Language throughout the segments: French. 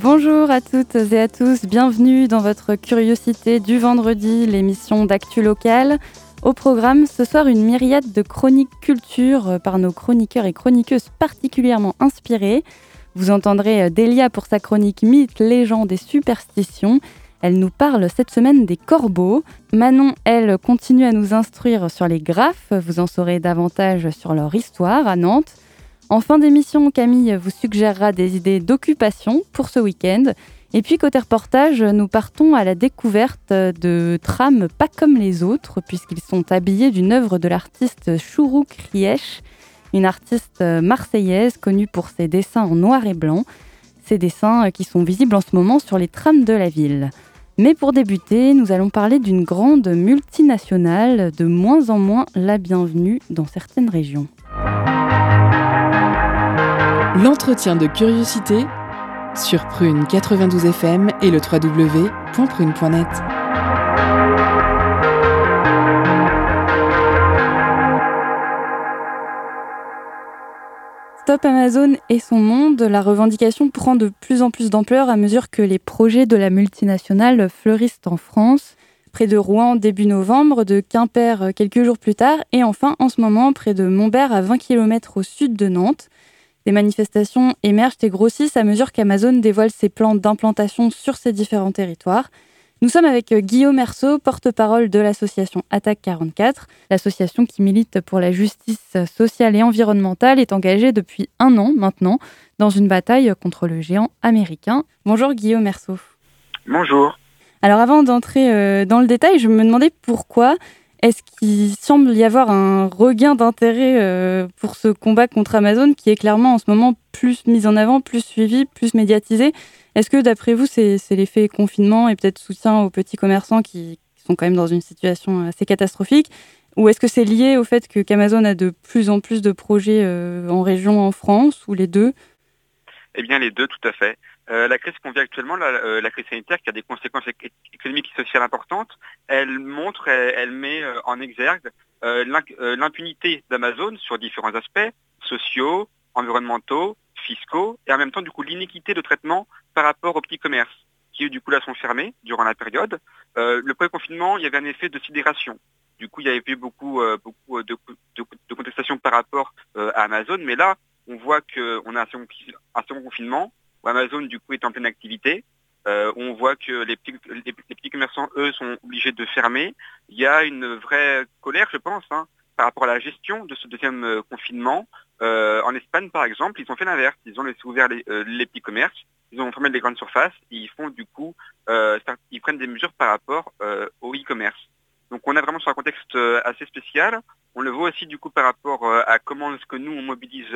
Bonjour à toutes et à tous, bienvenue dans votre Curiosité du vendredi, l'émission d'actu locale. Au programme, ce soir, une myriade de chroniques culture par nos chroniqueurs et chroniqueuses particulièrement inspirés. Vous entendrez Delia pour sa chronique Mythes, légendes et superstitions. Elle nous parle cette semaine des corbeaux. Manon, elle, continue à nous instruire sur les graphes. Vous en saurez davantage sur leur histoire à Nantes. En fin d'émission, Camille vous suggérera des idées d'occupation pour ce week-end. Et puis côté reportage, nous partons à la découverte de trams pas comme les autres, puisqu'ils sont habillés d'une œuvre de l'artiste Chourouk Riech, une artiste marseillaise connue pour ses dessins en noir et blanc. Ces dessins qui sont visibles en ce moment sur les trams de la ville. Mais pour débuter, nous allons parler d'une grande multinationale, de moins en moins la bienvenue dans certaines régions. L'entretien de curiosité sur Prune 92 FM et le www.prune.net. Stop Amazon et son monde, la revendication prend de plus en plus d'ampleur à mesure que les projets de la multinationale fleurissent en France, près de Rouen début novembre, de Quimper quelques jours plus tard, et enfin en ce moment près de Montbert à 20 km au sud de Nantes. Les manifestations émergent et grossissent à mesure qu'Amazon dévoile ses plans d'implantation sur ces différents territoires. Nous sommes avec Guillaume Merceau, porte-parole de l'association Attaque 44. L'association qui milite pour la justice sociale et environnementale est engagée depuis un an maintenant dans une bataille contre le géant américain. Bonjour Guillaume Merceau. Bonjour. Alors avant d'entrer euh, dans le détail, je me demandais pourquoi est-ce qu'il semble y avoir un regain d'intérêt euh, pour ce combat contre Amazon qui est clairement en ce moment plus mis en avant, plus suivi, plus médiatisé? Est-ce que d'après vous, c'est l'effet confinement et peut-être soutien aux petits commerçants qui, sont quand même dans une situation assez catastrophique? Ou est-ce que c'est lié au fait qu'Amazon a de plus en plus de projets euh, en région en France ou les deux? Eh bien les deux, tout à fait. Euh, la crise qu'on vit actuellement, la, la, crise sanitaire qui a des conséquences économiques et sociales importantes, elle montre, elle, met euh, en exergue euh, l'impunité d'Amazon sur différents aspects sociaux, environnementaux, fiscaux, et en même temps du coup l'inéquité de traitement par rapport aux petits commerces qui du coup là sont fermés durant la période. le premier confinement, il y avait un effet de sidération. Du coup, il y avait eu beaucoup, de, contestations par rapport à Amazon, mais là, on voit qu'on a un second confinement Amazon du coup est en pleine activité. Euh, on voit que les petits, commerçants, eux, sont obligés de fermer. Il y a une vraie colère, je pense, hein, par rapport à la gestion de ce deuxième euh, confinement. Euh, en Espagne, par exemple, ils ont fait l'inverse. Ils ont laissé ouvert les, petits commerces, ils ont fermé les grandes surfaces, ils font du coup, ils prennent des mesures par rapport au e-commerce. Donc on est vraiment sur un contexte assez spécial. On le voit aussi du coup par rapport à comment est-ce que nous on mobilise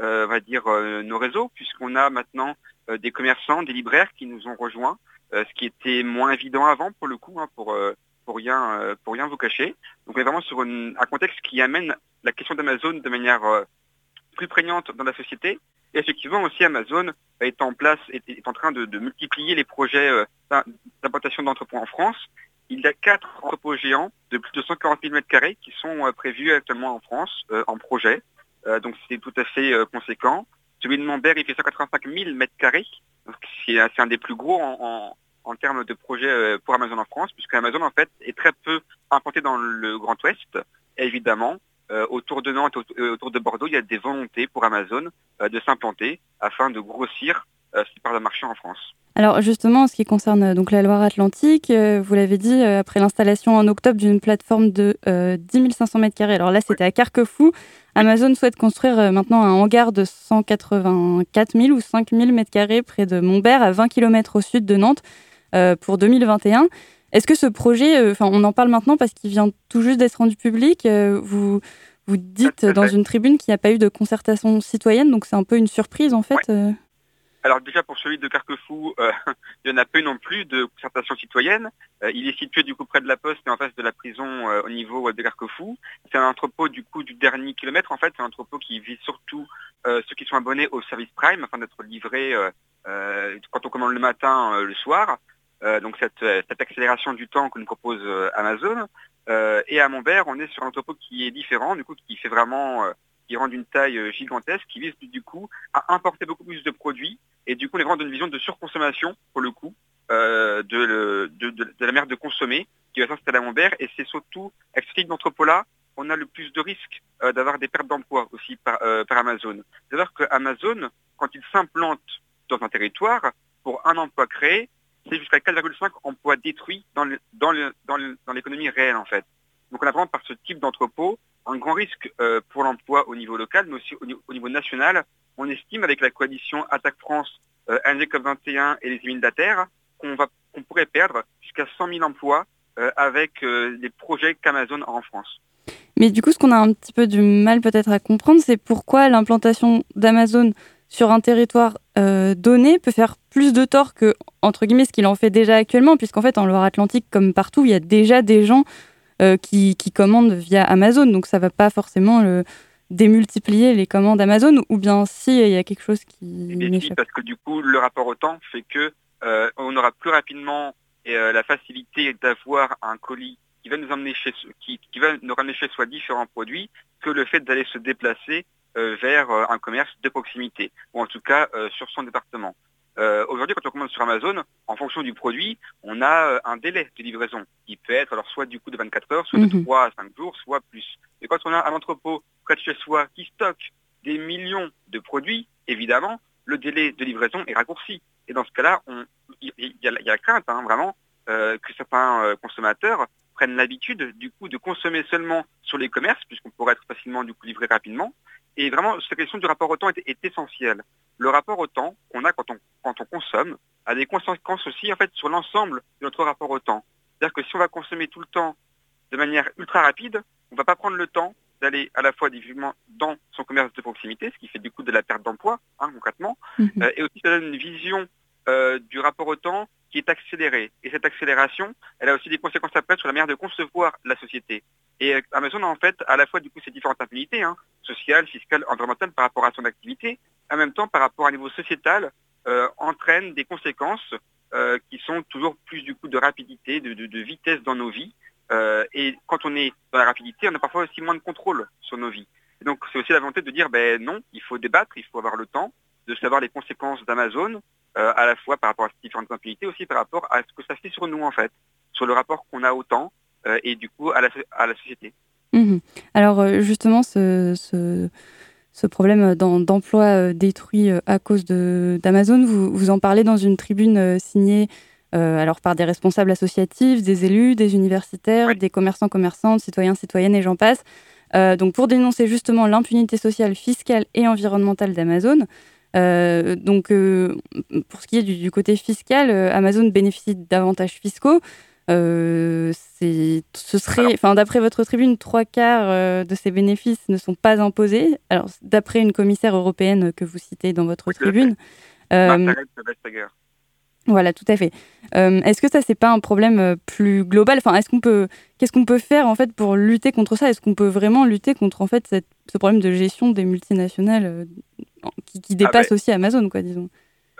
euh, va dire, euh, nos réseaux, puisqu'on a maintenant euh, des commerçants, des libraires qui nous ont rejoints, ce qui était moins évident avant pour le coup, hein, pour, pour, rien, pour rien vous cacher. Donc on est vraiment sur un contexte qui amène la question d'Amazon de manière plus prégnante dans la société. Et effectivement aussi Amazon est en place, est, en train de, multiplier les projets d'implantation d'entrepôts en France. Il y a quatre entrepôts géants de plus de 140 000 m2 qui sont prévus actuellement en France en projet. Euh, donc c'est tout à fait euh, conséquent. Celui de Montbert, il fait 185 000 mètres carrés. C'est un des plus gros en, termes de projets euh, pour Amazon en France, puisque Amazon en fait est très peu implanté dans le Grand Ouest. Évidemment, autour de Nantes, autour de Bordeaux, il y a des volontés pour Amazon de s'implanter afin de grossir ce part de marché en France. Alors justement, en ce qui concerne donc la Loire-Atlantique, vous l'avez dit, après l'installation en octobre d'une plateforme de 10 500 m2, alors là c'était à Carquefou, Amazon souhaite construire euh, maintenant un hangar de 184 000 ou 5 000 m2 près de Montbert, à 20 km au sud de Nantes, euh, pour 2021. Est-ce que ce projet, euh, enfin, on en parle maintenant parce qu'il vient tout juste d'être rendu public. vous, vous dites dans une tribune qu'il n'y a pas eu de concertation citoyenne, donc c'est un peu une surprise en fait. Alors déjà pour celui de Carquefou, euh, il n'y en a peu non plus de concertation citoyenne. Euh, il est situé du coup près de la poste et en face de la prison euh, au niveau de Carquefou. C'est un entrepôt du coup du dernier kilomètre en fait. C'est un entrepôt qui vise surtout ceux qui sont abonnés au service Prime afin d'être livrés quand on commande le matin, le soir. donc cette, cette, accélération du temps que nous propose Amazon. et à Montbert, on est sur un entrepôt qui est différent, du coup qui fait vraiment qui rend d'une taille euh, gigantesque, qui vise du coup à importer beaucoup plus de produits et du coup les vendre une vision de surconsommation pour le coup euh, de, la manière de consommer qui va s'installer à Montbert et c'est surtout avec ce type d'entrepôt-là on a le plus de risques euh, d'avoir des pertes d'emploi aussi par, Amazon. C'est-à-dire que Amazon, quand il s'implante dans un territoire, pour un emploi créé, c'est jusqu'à 4,5 emplois détruits dans l'économie réelle en fait. Donc on a vraiment par ce type d'entrepôt un grand risque euh, pour l'emploi au niveau local, mais aussi au niveau, national. On estime avec la coalition Attaque France, euh, 21 et les huiles d'Ater qu'on pourrait perdre jusqu'à 100 000 emplois euh, avec euh, les projets qu'Amazon a en France. Mais du coup, ce qu'on a un petit peu du mal peut-être à comprendre, c'est pourquoi l'implantation d'Amazon sur un territoire donné peut faire plus de tort que, entre guillemets, ce qu'il en fait déjà actuellement, puisqu'en fait, en Loire-Atlantique, comme partout, il y a déjà des gens euh, qui, commandent via Amazon. Donc ça ne va pas forcément le, démultiplier les commandes Amazon ou bien si il y a quelque chose qui si, parce que du coup le rapport au temps fait que euh, on aura plus rapidement euh, la facilité d'avoir un colis qui va nous emmener chez qui, qui, va nous ramener chez soi différents produits que le fait d'aller se déplacer vers un commerce de proximité ou en tout cas sur son département. Euh, aujourd'hui, quand on commande sur Amazon, en fonction du produit, on a euh, un délai de livraison qui peut être alors soit du coup de 24 heures, soit de 3 mhm. à 5 jours, soit plus. Et quand on a un entrepôt près de chez soi qui stocke des millions de produits, évidemment, le délai de livraison est raccourci. Et dans ce cas-là, il y, a la crainte, hein, vraiment, euh, que certains consommateurs prennent l'habitude du coup de consommer seulement sur les commerces, puisqu'on pourrait être facilement du coup livré rapidement. Et vraiment, cette question du rapport au temps est, est essentielle. Le rapport au temps qu'on a quand on, quand on consomme a des conséquences aussi en fait sur l'ensemble de notre rapport au temps. C'est-à-dire que si on va consommer tout le temps de manière ultra rapide, on ne va pas prendre le temps d'aller à la fois difficilement dans son commerce de proximité, ce qui fait du coup de la perte d'emploi, hein, concrètement, mhm. euh, et aussi ça donne une vision euh, du rapport au temps qui est accélérée. Et cette accélération, elle a aussi des conséquences après sur la manière de concevoir la société. Et euh, Amazon a en fait à la fois du coup ces différentes implications hein, sociales, fiscales, environnementales par rapport à son activité, en même temps par rapport à un niveau sociétal, euh, entraîne des conséquences euh, qui sont toujours plus du coup de rapidité, de, vitesse dans nos vies. et quand on est dans la rapidité, on a parfois aussi moins de contrôle sur nos vies. Donc c'est aussi la volonté de dire ben non, il faut débattre, il faut avoir le temps de savoir les conséquences d'Amazon, à la fois par rapport à ces différentes implications, aussi par rapport à ce que ça fait sur nous en fait, sur le rapport qu'on a au temps et du coup à la, à la société. Mhm. Alors justement, ce, ce problème d'emploi euh, détruit euh, à cause d'Amazon. Vous, vous en parlez dans une tribune euh, signée alors par des responsables associatifs, des élus, des universitaires, des commerçants, commerçantes, citoyens, citoyennes et j'en passe. donc pour dénoncer justement l'impunité sociale, fiscale et environnementale d'Amazon. Donc pour ce qui est du côté fiscal, Amazon bénéficie d'avantages fiscaux. Euh, ce serait, enfin, d'après votre tribune, trois quarts euh, de ces bénéfices ne sont pas imposés. Alors, d'après une commissaire européenne que vous citez dans votre tribune. Euh, voilà, tout à fait. est-ce que ça, c'est pas un problème plus global? Enfin, est-ce qu'on peut, qu'est-ce qu'on peut faire en fait pour lutter contre ça? Est-ce qu'on peut vraiment lutter contre en fait ce problème de gestion des multinationales qui, qui, ah dépasse ben aussi Amazon, quoi, disons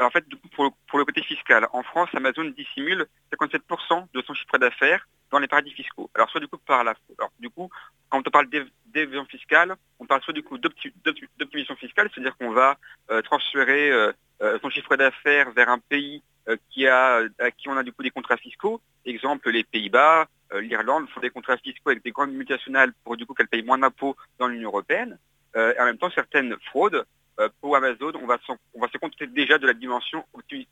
en fait, pour, le côté fiscal, en France, Amazon dissimule 57% de son chiffre d'affaires dans les paradis fiscaux. Alors, soit du coup, par la, du coup, quand on parle d'évasion fiscale, on parle soit du coup d'optimisation fiscale, c'est-à-dire qu'on va euh, transférer euh, euh, son chiffre d'affaires vers un pays qui a, à qui on a du coup des contrats fiscaux. Exemple, les Pays-Bas, l'Irlande font des contrats fiscaux avec des grandes multinationales pour du coup qu'elles payent moins d'impôts dans l'Union européenne. et en même temps, certaines fraudes pour Amazon, on va, se contenter déjà de la dimension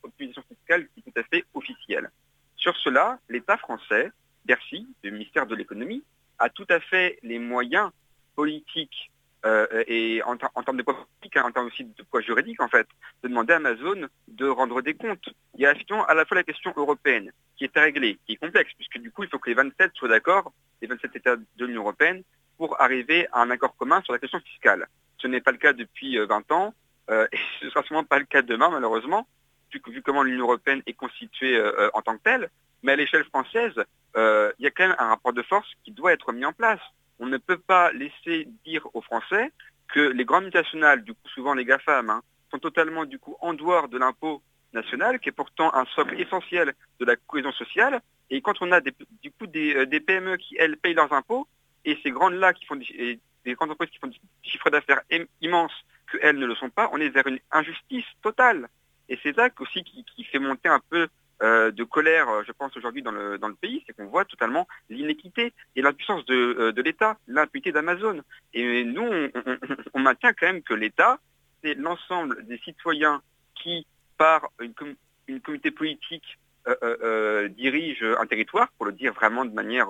optimisation fiscale qui est tout à fait officielle. Sur cela, l'État français, Bercy, le ministère de l'économie, a tout à fait les moyens politiques euh, et en, termes de poids politique, hein, en termes aussi de poids juridique en fait, de demander à Amazon de rendre des comptes. Il y a à la fois la question européenne qui est à régler, qui est complexe, puisque du coup il faut que les 27 soient d'accord, les 27 États de l'Union européenne, pour arriver à un accord commun sur la question fiscale. Ce n'est pas le cas depuis 20 euh, ans. et ce ne sera sûrement pas le cas demain malheureusement, vu, comment l'Union européenne est constituée en tant que telle, mais à l'échelle française, il y a quand même un rapport de force qui doit être mis en place. On ne peut pas laisser dire aux Français que les grandes multinationales, du coup souvent les GAFAM, hein, sont totalement du coup en dehors de l'impôt national, qui est pourtant un socle essentiel de la cohésion sociale. Et quand on a des, du coup des, PME qui, elles, payent leurs impôts, et ces grandes-là qui font des, grandes entreprises qui font des chiffres d'affaires immenses, qu'elles ne le sont pas, on est vers une injustice totale. Et c'est ça aussi qui, fait monter un peu euh, de colère, je pense, aujourd'hui dans le, dans le pays, c'est qu'on voit totalement l'inéquité et l'impuissance de, euh, de l'État, l'impunité d'Amazon. Et nous, on, maintient quand même que l'État, c'est l'ensemble des citoyens qui, par une, une communauté politique, euh, dirige un territoire, pour le dire vraiment de manière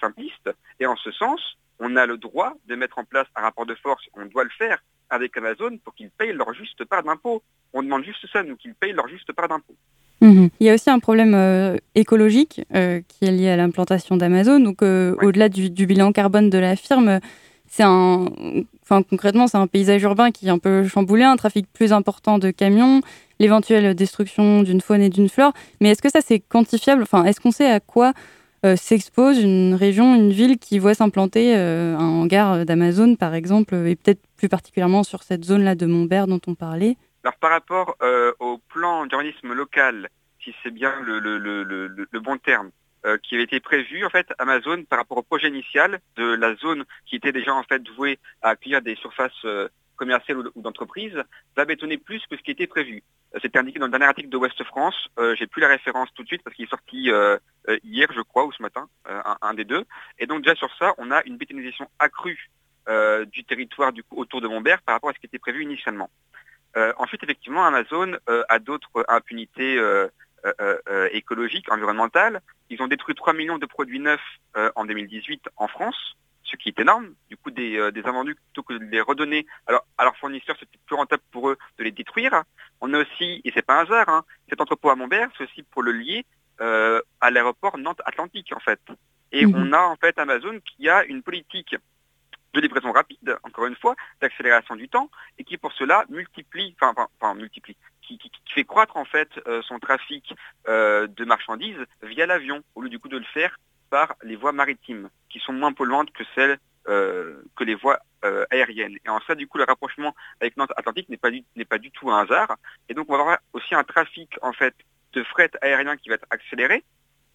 simpliste. Et en ce sens, on a le droit de mettre en place un rapport de force, on doit le faire avec Amazon pour qu'ils payent leur juste part d'impôt. On demande juste ça, nous, qu'ils payent leur juste part d'impôt. Mhm. Il y a aussi un problème euh, écologique euh, qui est lié à l'implantation d'Amazon. Donc, euh, au-delà du, bilan carbone de la firme, c'est un, enfin concrètement, c'est un paysage urbain qui est un peu chamboulé, un trafic plus important de camions, l'éventuelle destruction d'une faune et d'une flore. Mais est-ce que ça c'est quantifiable? Enfin, est-ce qu'on sait à quoi s'expose une région, une ville qui voit s'implanter un hangar d'Amazon, par exemple, et peut-être plus particulièrement sur cette zone-là de Montbert dont on parlait? Alors par rapport euh, au plan d'urbanisme local, si c'est bien le, bon terme, euh, qui avait été prévu, en fait, Amazon, par rapport au projet initial de la zone qui était déjà en fait vouée à accueillir des surfaces euh, commerciales ou, d'entreprises, va bétonner plus que ce qui était prévu. C'était indiqué dans le dernier article de Ouest France. J'ai plus la référence tout de suite parce qu'il est sorti hier, je crois, ou ce matin, un, des deux. Et donc déjà sur ça, on a une bétonisation accrue du territoire du coup autour de Montbert par rapport à ce qui était prévu initialement. Euh, ensuite, effectivement, Amazon euh, a d'autres impunités euh, écologiques, environnementales. Ils ont détruit 3 millions de produits neufs en 2018 en France, ce qui est énorme. Du coup, des, invendus, plutôt que de les redonner alors, à leurs fournisseurs, c'était plus rentable pour eux de les détruire. On a aussi, et c'est pas un hasard, hein, cet entrepôt à Montbert, c'est aussi pour le lier à l'aéroport Nantes-Atlantique, en fait. Et mmh. on a en fait Amazon qui a une politique de livraison rapide, encore une fois, d'accélération du temps, et qui pour cela multiplie, enfin, enfin, multiplie, qui, fait croître en fait euh, son trafic euh, de marchandises via l'avion, au lieu du coup de le faire par les voies maritimes, qui sont moins polluantes que celles euh, que les voies aériennes. Et en ça, du coup, le rapprochement avec Nantes-Atlantique n'est pas, du, pas du tout un hasard. Et donc, on va avoir aussi un trafic en fait de fret aérien qui va être accéléré,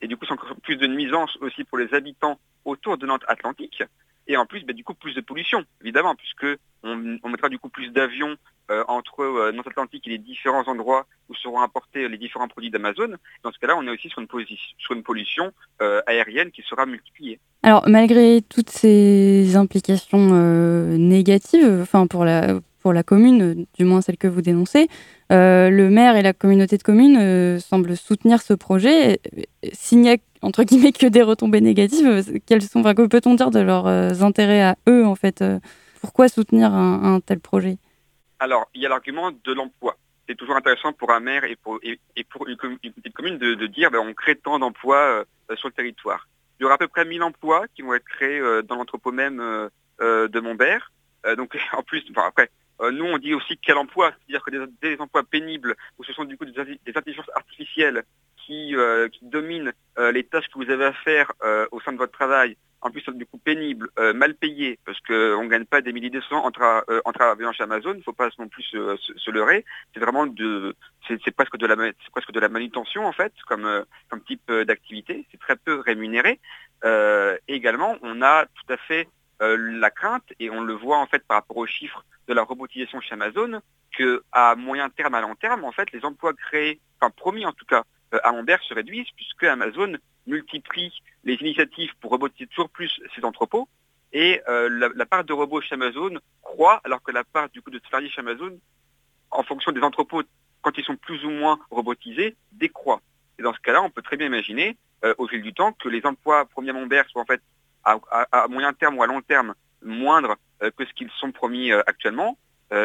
et du coup, c'est encore plus de nuisance aussi pour les habitants autour de Nantes-Atlantique et en plus, bah, du coup, plus de pollution, évidemment, puisque on, mettra du coup plus d'avions euh, entre euh, North-Atlantique et les différents endroits où seront importés les différents produits d'Amazon. Dans ce cas-là, on est aussi sur une, sur une pollution euh, aérienne qui sera multipliée. Alors, malgré toutes ces implications négatives, enfin pour la, pour la commune, du moins celle que vous dénoncez, le maire et la communauté de communes semblent soutenir ce projet. S'il n'y a entre guillemets que des retombées négatives. Euh, quels sont, enfin, que peut-on dire de leurs euh, intérêts à eux en fait euh, Pourquoi soutenir un, tel projet? Alors, il y a l'argument de l'emploi. C'est toujours intéressant pour un maire et pour, une, petite commune de, dire ben, on crée tant d'emplois sur le territoire. Il y aura à peu près 1000 emplois qui vont être créés dans l'entrepôt même de Montbert. donc en plus, enfin, après, nous on dit aussi quel emploi, c'est-à-dire que des, emplois pénibles où ce sont du coup des, des intelligences artificielles euh, qui, domine euh, les tâches que vous avez à faire euh, au sein de votre travail, en plus du coup pénible, mal payé, parce qu'on ne gagne pas des milliers de cents en, travaillant chez Amazon, il ne faut pas non plus se, leurrer. C'est vraiment de, c'est presque de la, presque de la manutention en fait, comme, type d'activité. C'est très peu rémunéré. également, on a tout à fait la crainte, et on le voit en fait par rapport aux chiffres de la robotisation chez Amazon, que à moyen terme, à long terme, en fait, les emplois créés, enfin promis en tout cas, à Ambert se réduisent puisque Amazon multiplie les initiatives pour robotiser toujours plus ses entrepôts. Et euh, la, part de robots chez Amazon croît alors que la part du coup de salariés chez Amazon en fonction des entrepôts quand ils sont plus ou moins robotisés décroît. Et dans ce cas-là, on peut très bien imaginer euh, au fil du temps que les emplois à Montbert soient en fait à, moyen terme ou à long terme moindres que ce qu'ils sont promis actuellement.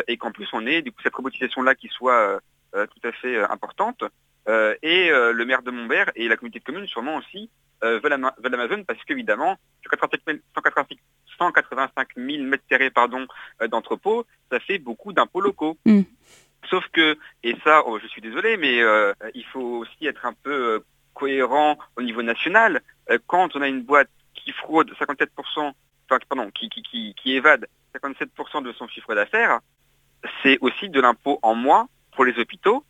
Et qu'en plus on ait du coup cette robotisation-là qui soit tout à fait importante euh, et euh, le maire de Montbert et la communauté de communes sûrement aussi euh, veulent, Amazon parce qu'évidemment, 185 000 mètres carrés pardon, d'entrepôts, ça fait beaucoup d'impôts locaux. Mm. Sauf que, et ça, oh, je suis désolé, mais il faut aussi être un peu cohérent au niveau national. quand on a une boîte qui fraude 57%, enfin, pardon, qui, qui, qui évade 57% de son chiffre d'affaires, c'est aussi de l'impôt en moins pour les hôpitaux,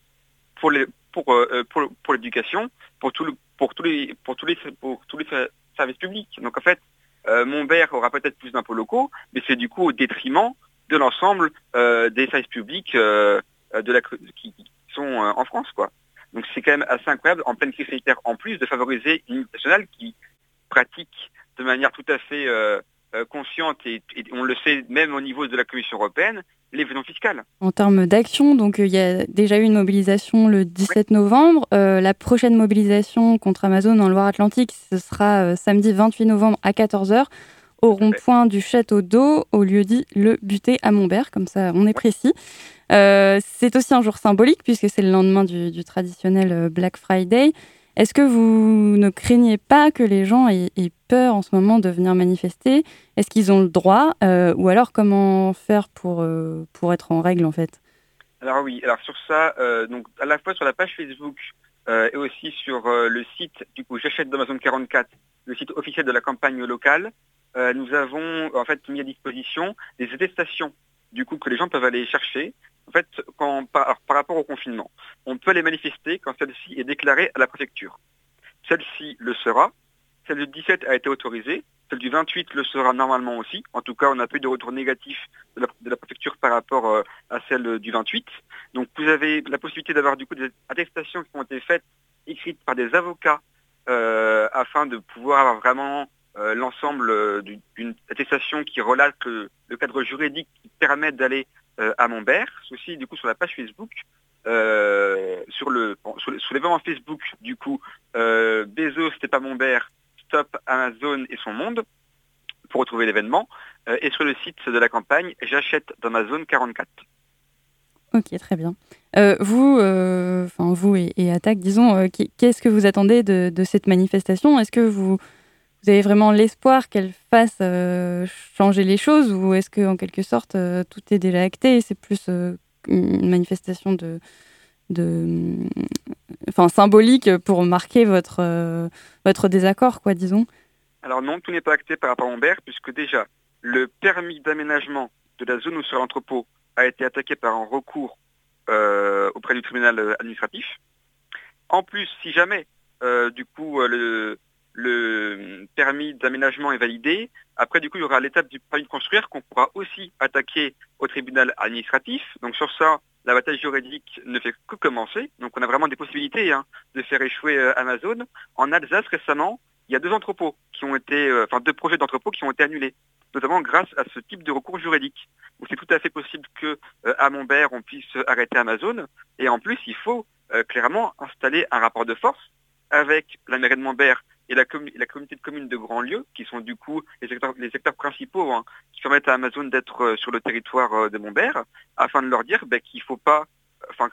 pour les, pour, euh, pour, pour l'éducation, pour, tout pour, tous les, pour, tous les, pour tous les services publics. Donc en fait, euh, aura peut-être plus d'impôts locaux, mais c'est du coup au détriment de l'ensemble euh, des services publics de la, qui, sont en France. quoi. Donc c'est quand même assez incroyable, en pleine crise sanitaire, en plus de favoriser une nationale qui pratique de manière tout à fait consciente, et, et, on le sait même au niveau de la Commission européenne, l'évasion fiscale. En termes d'action, donc euh, il y a déjà eu une mobilisation le 17 novembre. Euh, la prochaine mobilisation contre Amazon en Loire-Atlantique, ce sera euh, samedi 28 novembre à 14h au rond-point du Château d'Eau, au lieu dit Le Buté à Montbert, comme ça on est précis. c'est aussi un jour symbolique puisque c'est le lendemain du traditionnel Black Friday. Est-ce que vous ne craignez pas que les gens aient, peur en ce moment de venir manifester? Est-ce qu'ils ont le droit euh, Ou alors comment faire pour, euh, pour être en règle en fait? Alors oui, alors sur ça, euh, donc à la fois sur la page Facebook et aussi sur le site, du coup j'achète d'Amazon 44, le site officiel de la campagne locale, nous avons en fait mis à disposition des attestations du coup que les gens peuvent aller chercher en fait, quand, par, rapport au confinement, on peut aller manifester quand celle-ci est déclarée à la préfecture. Celle-ci le sera. Celle du 17 a été autorisée. Celle du 28 le sera normalement aussi. En tout cas, on n'a plus de retour négatif de la, préfecture par rapport euh, à celle du 28. Donc vous avez la possibilité d'avoir du coup des attestations qui ont été faites, écrites par des avocats, euh, afin de pouvoir vraiment euh, l'ensemble d'une attestation qui relate le cadre juridique qui permet d'aller euh, à Montbert, aussi du coup sur la page Facebook, euh, sur le l'événement Facebook du coup euh, Bezos c'était pas Montbert, Stop Amazon et son monde pour retrouver l'événement et sur le site de la campagne j'achète d'Amazon 44. Ok, très bien. vous, enfin vous et, et Attaque, disons, qu'est-ce que vous attendez de, de cette manifestation? Est-ce que vous, vous avez vraiment l'espoir qu'elle fasse euh, changer les choses ou est-ce que en quelque sorte euh, tout est déjà acté et c'est plus euh, une manifestation de, enfin symbolique pour marquer votre votre désaccord quoi disons? Alors non, tout n'est pas acté par rapport à Humbert puisque déjà le permis d'aménagement de la zone où sera l'entrepôt a été attaqué par un recours auprès du tribunal administratif. En plus, si jamais du coup le le permis d'aménagement est validé. Après, du coup, il y aura l'étape du permis de construire qu'on pourra aussi attaquer au tribunal administratif. Donc sur ça, la bataille juridique ne fait que commencer. Donc on a vraiment des possibilités hein, de faire échouer euh, Amazon. En Alsace, récemment, il y a deux entrepôts qui ont été, euh, enfin deux projets d'entrepôts qui ont été annulés, notamment grâce à ce type de recours juridique. Donc c'est tout à fait possible que euh, on puisse arrêter Amazon. Et en plus, il faut clairement installer un rapport de force avec la mairie de Montbert et la, communauté de communes de grands lieux, qui sont du coup les secteurs, principaux hein, qui permettent à Amazon d'être euh, sur le territoire euh, de Montbert, afin de leur dire ben, qu'il ne faut pas, enfin,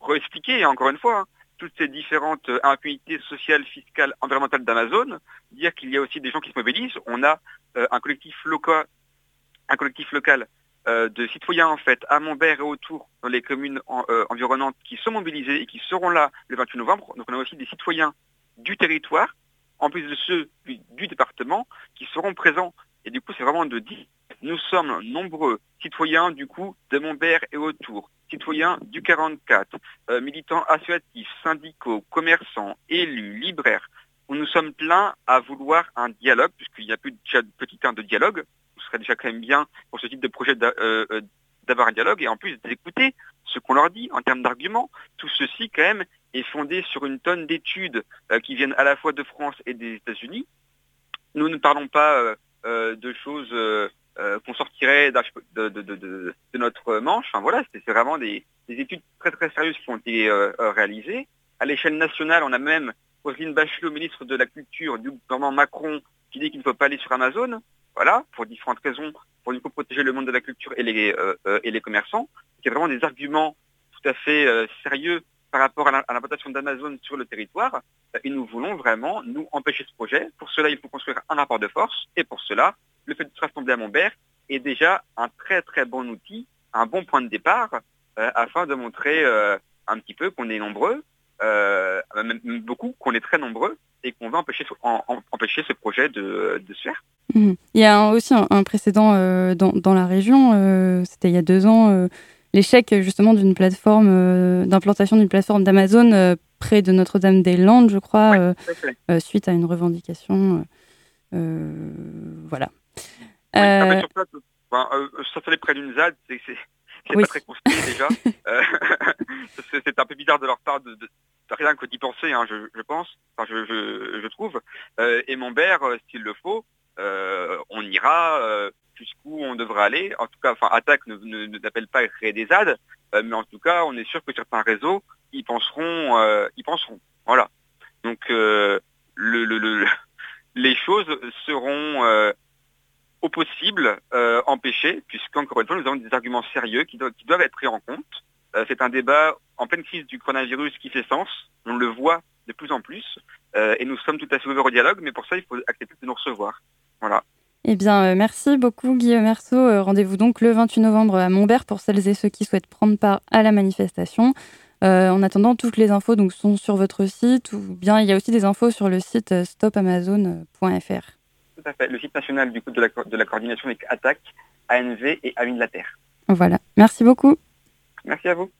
réexpliquer encore une fois, hein, toutes ces différentes euh, impunités sociales, fiscales, environnementales d'Amazon, dire qu'il y a aussi des gens qui se mobilisent. On a un collectif local, un collectif local de citoyens en fait à Montbert et autour dans les communes environnantes qui sont mobilisés et qui seront là le 28 novembre. Donc on a aussi des citoyens du territoire, en plus de ceux du, département, qui seront présents. Et du coup, c'est vraiment de dire, nous sommes nombreux citoyens du coup de Montbert et autour, citoyens du 44, euh, militants associatifs, syndicaux, commerçants, élus, libraires. Où nous sommes pleins à vouloir un dialogue, puisqu'il n'y a plus de petit temps de dialogue. Ce serait déjà quand même bien pour ce type de projet euh, euh, d'avoir un dialogue et en plus d'écouter ce qu'on leur dit en termes d'arguments. Tout ceci, quand même, est fondé sur une tonne d'études euh, qui viennent à la fois de France et des États-Unis. Nous ne parlons pas euh, euh, de choses qu'on sortirait de, notre manche. Enfin, voilà, c'est vraiment des, études très très sérieuses qui ont été réalisées. À l'échelle nationale, on a même Roselyne Bachelot, ministre de la Culture du gouvernement Macron, qui dit qu'il ne faut pas aller sur Amazon. Voilà, pour différentes raisons, pour du coup protéger le monde de la culture et les, et les commerçants. Il y a vraiment des arguments tout à fait sérieux par rapport à l'implantation d'Amazon sur le territoire. Et nous voulons vraiment nous empêcher ce projet. Pour cela, il faut construire un rapport de force. Et pour cela, le fait de se rassembler à Montbert est déjà un très très bon outil, un bon point de départ afin de montrer un petit peu qu'on est nombreux, même beaucoup, qu'on est très nombreux et qu'on va empêcher, empêcher ce projet de, se faire. Mhm. Il y a aussi un, précédent dans, la région, c'était il y a deux ans, l'échec justement d'une plateforme, d'implantation d'une plateforme d'Amazon près de Notre-Dame-des-Landes, je crois, suite à une revendication. voilà. Euh, euh, ça fallait près d'une ZAD, c'est pas très construit déjà. Euh, c'est un peu bizarre de leur part de, rien que d'y penser, hein, je, pense, enfin, je, trouve. et mon père, s'il le faut, on ira jusqu'où on devrait aller. En tout cas, enfin, Attaque ne n'appelle pas à créer des ZAD, mais en tout cas, on est sûr que certains réseaux y penseront, y penseront. Voilà. Donc, le, les choses seront au possible euh, empêcher, puisqu'encore une fois, nous avons des arguments sérieux qui, doivent être pris en compte. Euh, c'est un débat en pleine crise du coronavirus qui fait sens, on le voit de plus en plus, euh, et nous sommes tout à fait ouverts au dialogue, mais pour ça, il faut accepter de nous recevoir. Voilà. Eh bien, merci beaucoup Guillaume Merceau. Rendez-vous donc le 28 novembre à Montbert pour celles et ceux qui souhaitent prendre part à la manifestation. en attendant, toutes les infos donc, sont sur votre site ou bien il y a aussi des infos sur le site stopamazon.fr tout à fait. Le site national du coup, de, la, de la coordination avec ATTAC, ANV et AUNE de la Terre. Voilà. Merci beaucoup. Merci à vous.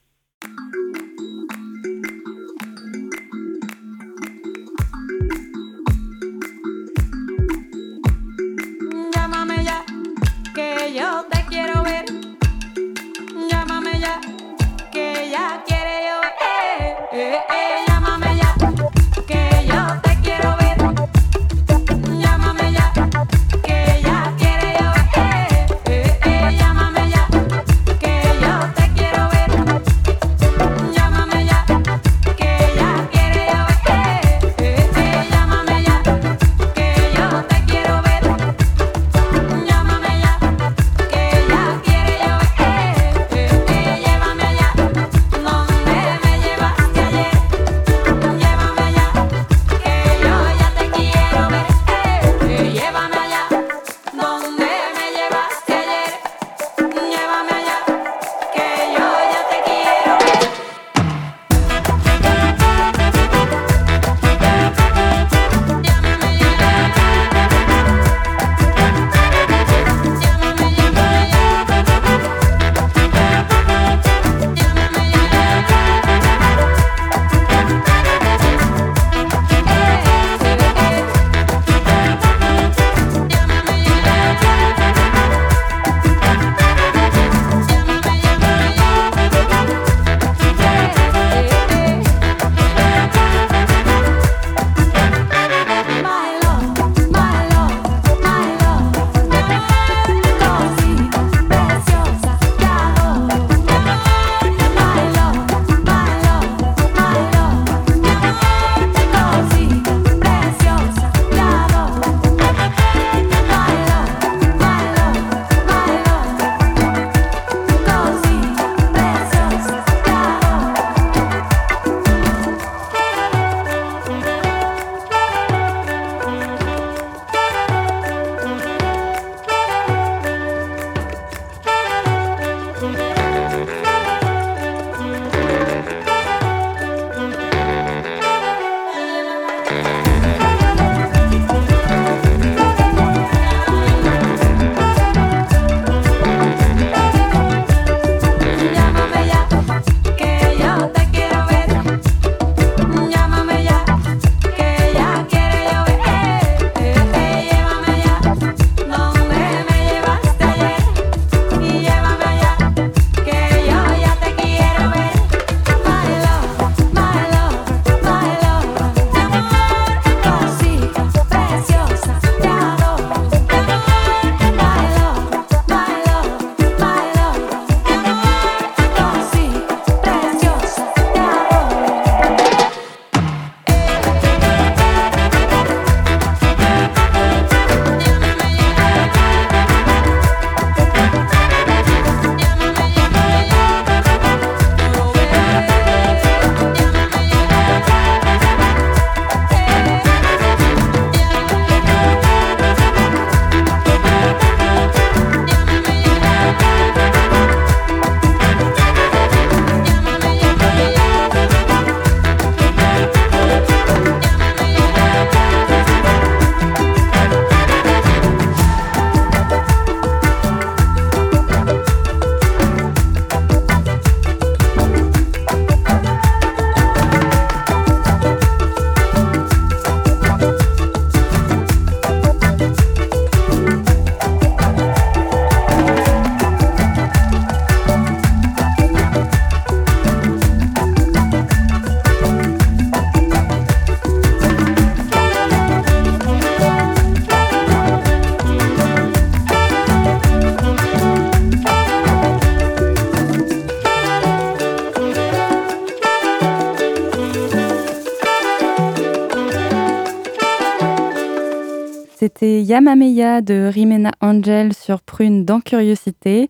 C'était Yamameya de Rimena Angel sur Prune dans Curiosité.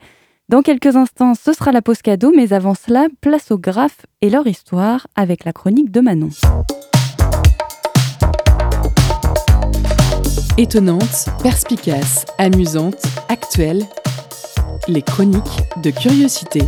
Dans quelques instants, ce sera la pause cadeau, mais avant cela, place aux graphes et leur histoire avec la chronique de Manon. Étonnante, perspicace, amusante, actuelle, les chroniques de Curiosité.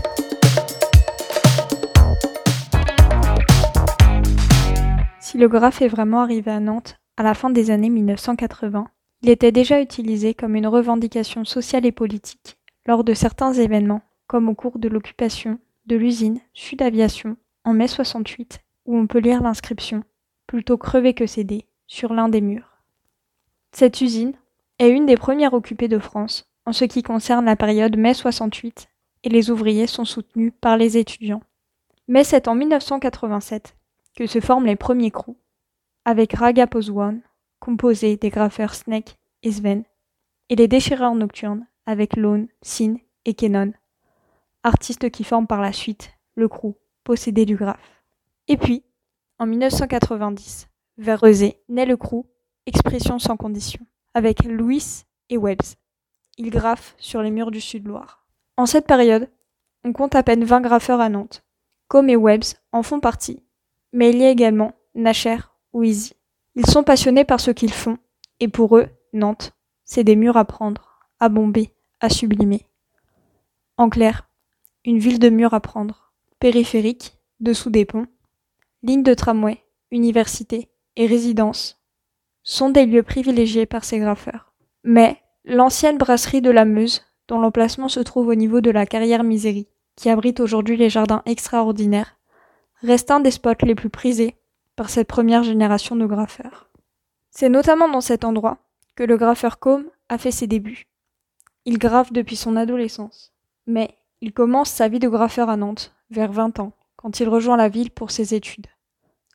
Si le graphe est vraiment arrivé à Nantes à la fin des années 1980, il était déjà utilisé comme une revendication sociale et politique lors de certains événements, comme au cours de l'occupation de l'usine Sud Aviation en mai 68, où on peut lire l'inscription Plutôt crever que céder sur l'un des murs. Cette usine est une des premières occupées de France en ce qui concerne la période mai 68 et les ouvriers sont soutenus par les étudiants. Mais c'est en 1987 que se forment les premiers crews, avec Raga Poswan, composé des graffeurs Snake et Sven, et les déchireurs nocturnes, avec Lone, Sin et Kenon, artistes qui forment par la suite le crew possédé du graphe. Et puis, en 1990, vers Rezé, naît le crew Expression sans condition, avec Louis et Webbs. Ils graffent sur les murs du Sud-Loire. En cette période, on compte à peine 20 graffeurs à Nantes. Com et Webbs en font partie, mais il y a également Nacher ou Easy. Ils sont passionnés par ce qu'ils font, et pour eux, Nantes, c'est des murs à prendre à bomber, à sublimer. En clair, une ville de murs à prendre, périphérique, dessous des ponts, lignes de tramway, universités et résidences sont des lieux privilégiés par ces graffeurs. Mais l'ancienne brasserie de la Meuse, dont l'emplacement se trouve au niveau de la carrière Misérie, qui abrite aujourd'hui les jardins extraordinaires, reste un des spots les plus prisés par cette première génération de graffeurs. C'est notamment dans cet endroit que le graffeur Combe a fait ses débuts. Il grave depuis son adolescence. Mais il commence sa vie de graffeur à Nantes, vers 20 ans, quand il rejoint la ville pour ses études.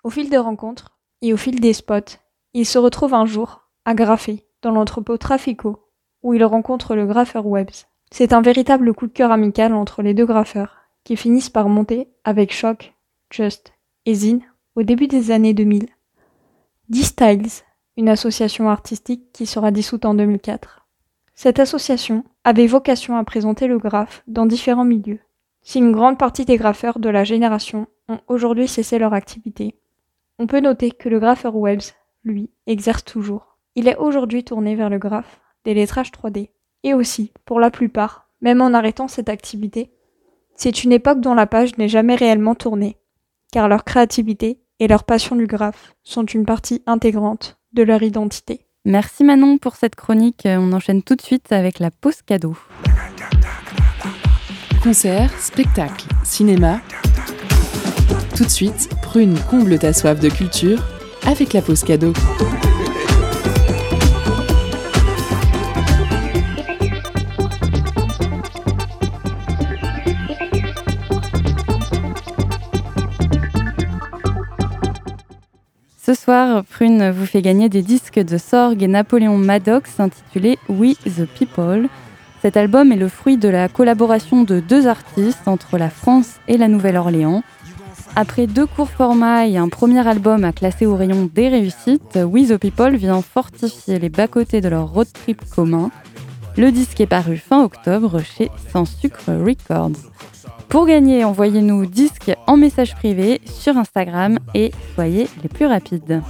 Au fil des rencontres et au fil des spots, il se retrouve un jour à graffer dans l'entrepôt Trafico, où il rencontre le graffeur Webbs. C'est un véritable coup de cœur amical entre les deux graffeurs, qui finissent par monter avec Shock, Just et Zine au début des années 2000. D-Styles, une association artistique qui sera dissoute en 2004. Cette association avait vocation à présenter le graphe dans différents milieux. Si une grande partie des graffeurs de la génération ont aujourd'hui cessé leur activité, on peut noter que le graffeur Webbs, lui, exerce toujours. Il est aujourd'hui tourné vers le graphe, des lettrages 3D, et aussi, pour la plupart, même en arrêtant cette activité, c'est une époque dont la page n'est jamais réellement tournée, car leur créativité et leur passion du graphe sont une partie intégrante de leur identité. Merci Manon pour cette chronique. On enchaîne tout de suite avec la pause cadeau. Concert, spectacle, cinéma. Tout de suite, prune comble ta soif de culture avec la pause cadeau. Ce soir, Prune vous fait gagner des disques de Sorg et Napoléon Maddox intitulés We the People. Cet album est le fruit de la collaboration de deux artistes entre la France et la Nouvelle-Orléans. Après deux courts formats et un premier album à classer au rayon des réussites, We the People vient fortifier les bas-côtés de leur road trip commun. Le disque est paru fin octobre chez Sans Sucre Records. Pour gagner, envoyez-nous disque en message privé sur Instagram et soyez les plus rapides.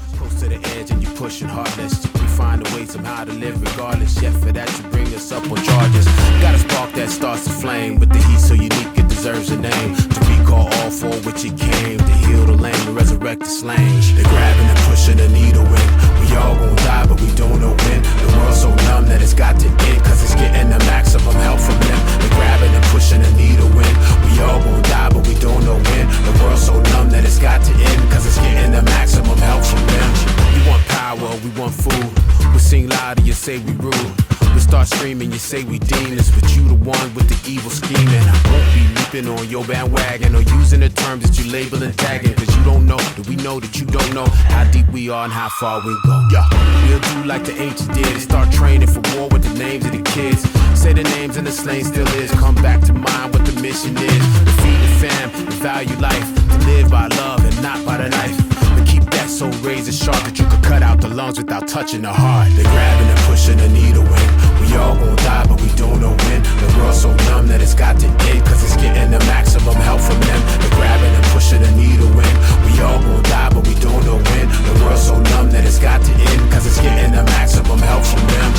We all gon' die, but we don't know when. The world's so numb that it's got to end, cause it's getting the maximum help from them. They're grabbing and pushing the needle in. We all gon' die, but we don't know when. The world's so numb that it's got to end, cause it's getting the maximum help from them. We want power, we want food. We sing loud and you say we rude. We start screaming, you say we demons, but you the one with the evil scheming. I won't be leaping on your bandwagon or using the terms that you label and tagging, cause you don't know that we know that you don't know how deep we are and how far we go. Yeah, we'll do like the ancients did and start training for war with the names of the kids. Say the names and the slain still is. Come back to mind what the mission is. Defeat the fam and value life. To live by love and not by the knife. But keep that so razor sharp that you could cut out the lungs without touching the heart. They're grabbing and pushing the needle in. We all gon' die, but we don't know when. The world's so numb that it's got to end, cause it's getting the maximum help from them. They're grabbing and pushing the needle in. We all gon' die, but we don't know when. The world's so numb that it's got to end, cause it's getting the maximum help from them.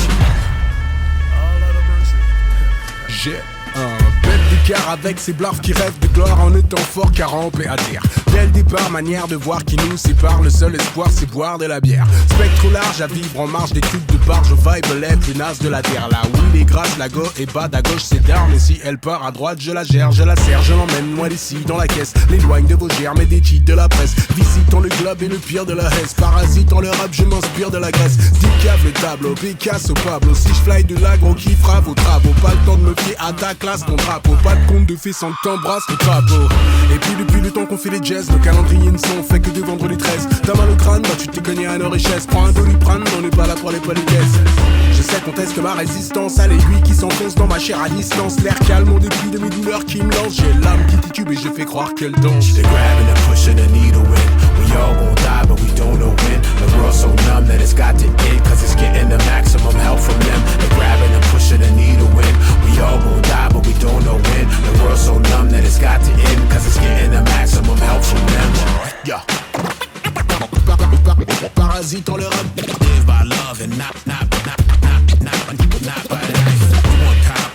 J'ai d'écart avec ces blaves qui rêvent de gloire en étant fort car rampé à terre. Dès départ, manière de voir qui nous sépare, le seul espoir c'est boire de la bière. Spectre au large à vivre en marge des trucs de barge, vibe lève les nazes de la terre. Là où il est grâce, la go est bas, à gauche c'est d'armes. Et si elle part à droite, je la gère, je la serre, je l'emmène loin d'ici dans la caisse. L'éloigne de vos germes et des cheats de la presse. Visitant le globe et le pire de la hesse. Parasitant le rap, je m'inspire de la graisse. Dicave le tableau, Picasso, Pablo. Si je fly de l'agro qui fera vos travaux, pas le temps de me fier à ta classe, ton drapeau. Pas compte de fait sans que t'embrasses le drapeau. Et puis depuis le temps qu'on fait les jazz, le calendrier ne sont fait que de vendredi 13. T'as mal au crâne, bah tu t'es cogné à nos richesses. Prends un doliprane, on n'est pas là pour les politesses. Je sais qu'on teste ma résistance à l'aiguille qui s'enfonce dans ma chair à distance. L'air calme au dépit de mes douleurs qui me lancent. J'ai l'âme qui titube et je fais croire qu'elle danse. Grabbing and pushing the needle. We all gon' die, but we don't know when. The world's so numb that it's got to end, cause it's getting the maximum help from them. They're grabbing and pushing the needle in. We all gon' die, but we don't know when. The world's so numb that it's got to end, cause it's getting the maximum help from them. Yeah. Parasite en le rap. Live by love and not, not, not, not, not, not by the knife. We want power,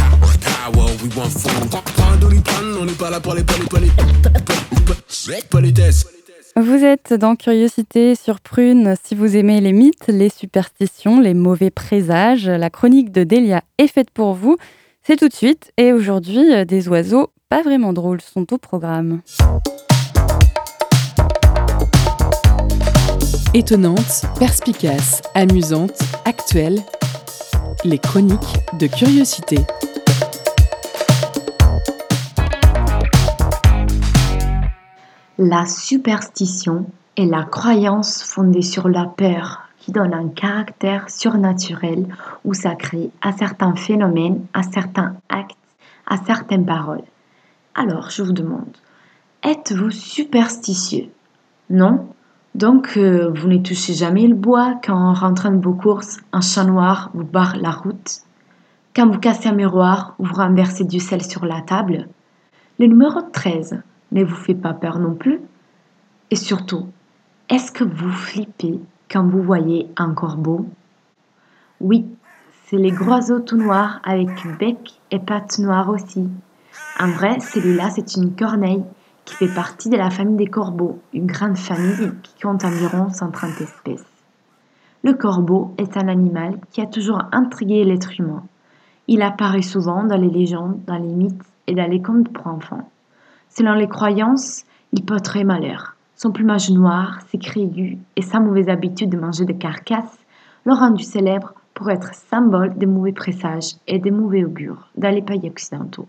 power, power, we want food. Prends un doliprane, on n'est pas là pour les polis, polis. Politesse. Vous êtes dans Curiosité sur Prune. Si vous aimez les mythes, les superstitions, les mauvais présages, la chronique de Delia est faite pour vous. C'est tout de suite. Et aujourd'hui, des oiseaux pas vraiment drôles sont au programme. Étonnante, perspicace, amusante, actuelle, les chroniques de curiosité. La superstition est la croyance fondée sur la peur qui donne un caractère surnaturel ou sacré à certains phénomènes, à certains actes, à certaines paroles. Alors, je vous demande, êtes-vous superstitieux? Non? Donc, euh, vous ne touchez jamais le bois quand en rentrant de vos courses, un chat noir vous barre la route? Quand vous cassez un miroir ou vous renversez du sel sur la table? Le numéro 13 ne vous fait pas peur non plus Et surtout, est-ce que vous flippez quand vous voyez un corbeau? Oui, c'est les gros oiseaux tout noirs avec bec et pattes noires aussi. En vrai, celui-là, c'est une corneille qui fait partie de la famille des corbeaux, une grande famille qui compte environ 130 espèces. Le corbeau est un animal qui a toujours intrigué l'être humain. Il apparaît souvent dans les légendes, dans les mythes et dans les contes pour enfants. Selon les croyances, il porterait malheur. Son plumage noir, ses cris aigus et sa mauvaise habitude de manger des carcasses l'ont rendu célèbre pour être symbole des mauvais présages et des mauvais augures dans les pays occidentaux.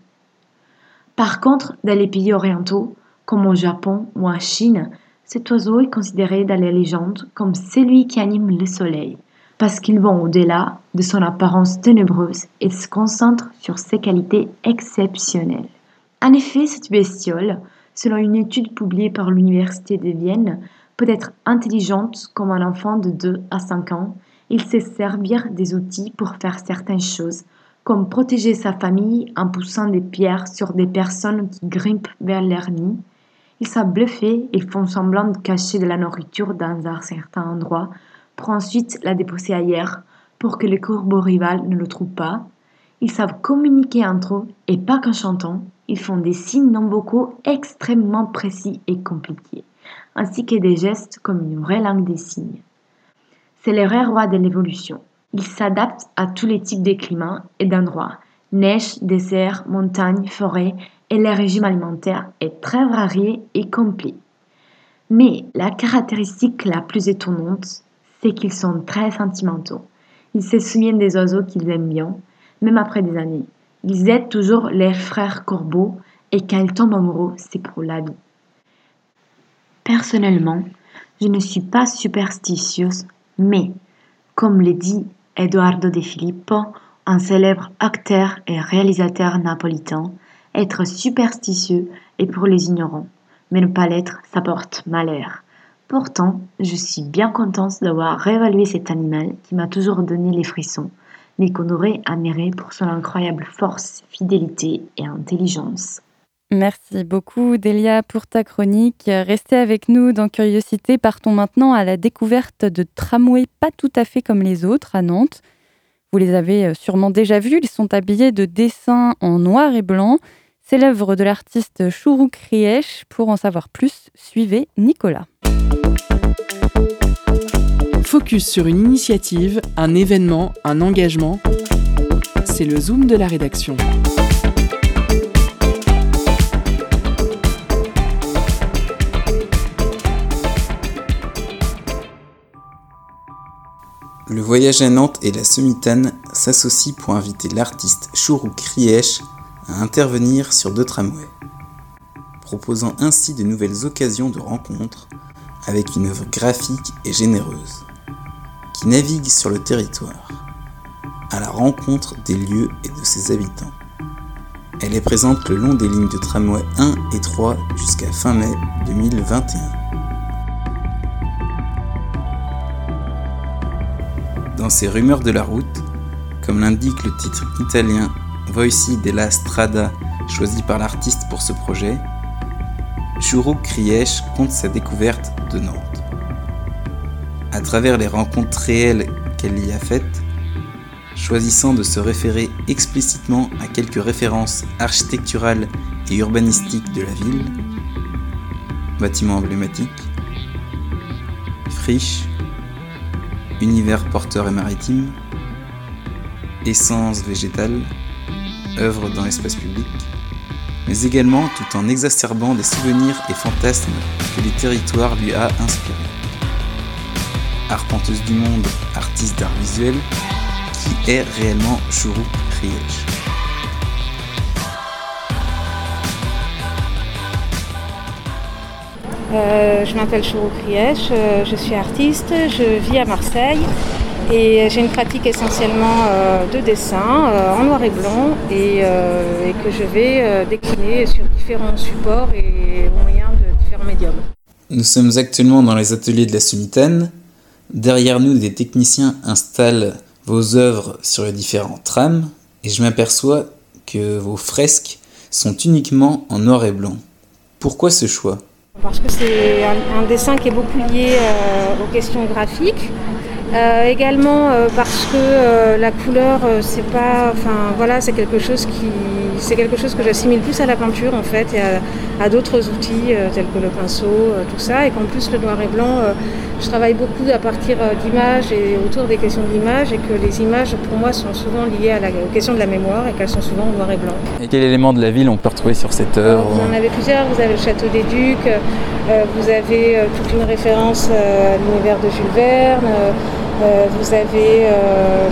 Par contre, dans les pays orientaux, comme au Japon ou en Chine, cet oiseau est considéré dans les légendes comme celui qui anime le soleil, parce qu'il va au-delà de son apparence ténébreuse et se concentre sur ses qualités exceptionnelles. En effet, cette bestiole, selon une étude publiée par l'Université de Vienne, peut être intelligente comme un enfant de 2 à 5 ans. Il sait servir des outils pour faire certaines choses, comme protéger sa famille en poussant des pierres sur des personnes qui grimpent vers leur nid. Ils savent bluffer et font semblant de cacher de la nourriture dans un certain endroit pour ensuite la déposer ailleurs pour que les corbeaux rivales ne le trouvent pas. Ils savent communiquer entre eux et pas qu'en chantant. Ils font des signes non vocaux extrêmement précis et compliqués, ainsi que des gestes comme une vraie langue des signes. C'est le vrai roi de l'évolution. Il s'adapte à tous les types de climats et d'endroits. Neige, désert, montagne, forêt, et le régime alimentaire est très varié et complet. Mais la caractéristique la plus étonnante, c'est qu'ils sont très sentimentaux. Ils se souviennent des oiseaux qu'ils aiment bien, même après des années. Ils aident toujours leurs frères corbeaux et quand ils tombent amoureux, c'est pour la vie. Personnellement, je ne suis pas superstitieuse, mais, comme le dit Eduardo De Filippo, un célèbre acteur et réalisateur napolitain, être superstitieux est pour les ignorants, mais ne pas l'être, ça porte malheur. Pourtant, je suis bien contente d'avoir réévalué cet animal qui m'a toujours donné les frissons, mais aurait admiré pour son incroyable force, fidélité et intelligence. Merci beaucoup Delia pour ta chronique. Restez avec nous dans Curiosité. Partons maintenant à la découverte de tramways pas tout à fait comme les autres à Nantes. Vous les avez euh, sûrement déjà vus, ils sont habillés de dessins en noir et blanc. C'est l'œuvre de l'artiste Chourouk Riesh. Pour en savoir plus, suivez Nicolas. Focus sur une initiative, un événement, un engagement. C'est le zoom de la rédaction. Le voyage à Nantes et la Semitane s'associent pour inviter l'artiste Chourouk Riesh à intervenir sur deux tramways, proposant ainsi de nouvelles occasions de rencontres avec une œuvre graphique et généreuse, qui navigue sur le territoire, à la rencontre des lieux et de ses habitants. Elle est présente le long des lignes de tramway 1 et 3 jusqu'à fin mai 2021. Dans ces rumeurs de la route, comme l'indique le titre italien Voici della Strada choisi par l'artiste pour ce projet, Juro Kriesch compte sa découverte de Nantes. À travers les rencontres réelles qu'elle y a faites, choisissant de se référer explicitement à quelques références architecturales et urbanistiques de la ville, bâtiments emblématiques, friches, univers porteur et maritime, essence végétale, œuvre dans l'espace public, mais également tout en exacerbant des souvenirs et fantasmes que les territoires lui a inspirés. Arpenteuse du monde, artiste d'art visuel, qui est réellement Chourou Kriech. Euh, je m'appelle Chourou Kriech, euh, je suis artiste, je vis à Marseille et j'ai une pratique essentiellement euh, de dessin en noir et blanc et, que je vais décliner sur différents supports et au moyen de différents médiums. Nous sommes actuellement dans les ateliers de la Sumitane. Derrière nous, des techniciens installent vos œuvres sur les différents trams et je m'aperçois que vos fresques sont uniquement en noir et blanc. Pourquoi ce choix? Parce que c'est un, dessin qui est beaucoup lié euh, aux questions graphiques. Euh, également euh, parce que la couleur c'est voilà c'est quelque chose qui c'est quelque chose que j'assimile plus à la peinture en fait et à, à d'autres outils euh, tels que le pinceau euh, tout ça et qu'en plus le noir et blanc euh, je travaille beaucoup à partir d'images et autour des questions de l'image et que les images pour moi sont souvent liées à la, aux questions de la mémoire et qu'elles sont souvent en noir et blanc. Et quel élément de la ville on peut retrouver sur cette œuvre Vous en avez plusieurs, vous avez le château des Ducs, vous avez toute une référence à l'univers de Jules Verne, vous avez euh,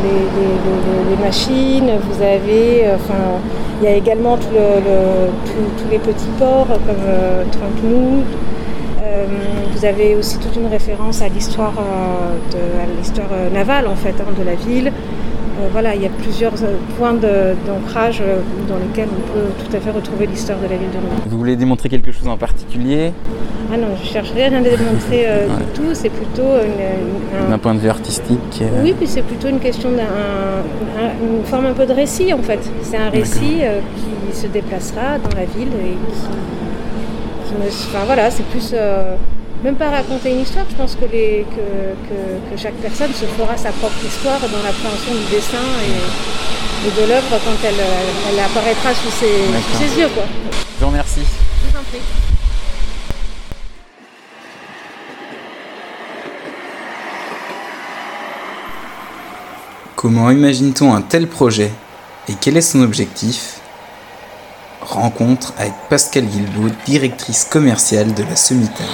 les, machines, vous avez, euh, enfin, il y a également tous les petits ports euh, comme euh. Euh, vous avez aussi toute une référence à l'histoire euh, euh, navale en fait hein, de la ville. Euh, voilà, il y a plusieurs euh, points d'ancrage euh, dans lesquels on peut tout à fait retrouver l'histoire de la ville de Nantes. Vous voulez démontrer quelque chose en particulier? Ah non, je cherche rien à démontrer euh, Ouais. du tout, c'est plutôt une, une- un- d'un point de vue artistique euh, Oui, puis c'est plutôt une question d'un, un- une forme un peu de récit en fait. C'est un récit euh, qui se déplacera dans la ville et qui, qui me, enfin voilà, c'est plus même pas raconter une histoire. Je pense que, les, que, que, que chaque personne se fera sa propre histoire dans l'appréhension du dessin et, et de l'œuvre quand elle, elle, elle apparaîtra sous ses, sous D'accord. ses yeux quoi. Je vous remercie. Je vous en prie. Comment imagine-t-on un tel projet et quel est son objectif? Rencontre avec Pascal Guilbaud, directrice commerciale de la Semitane.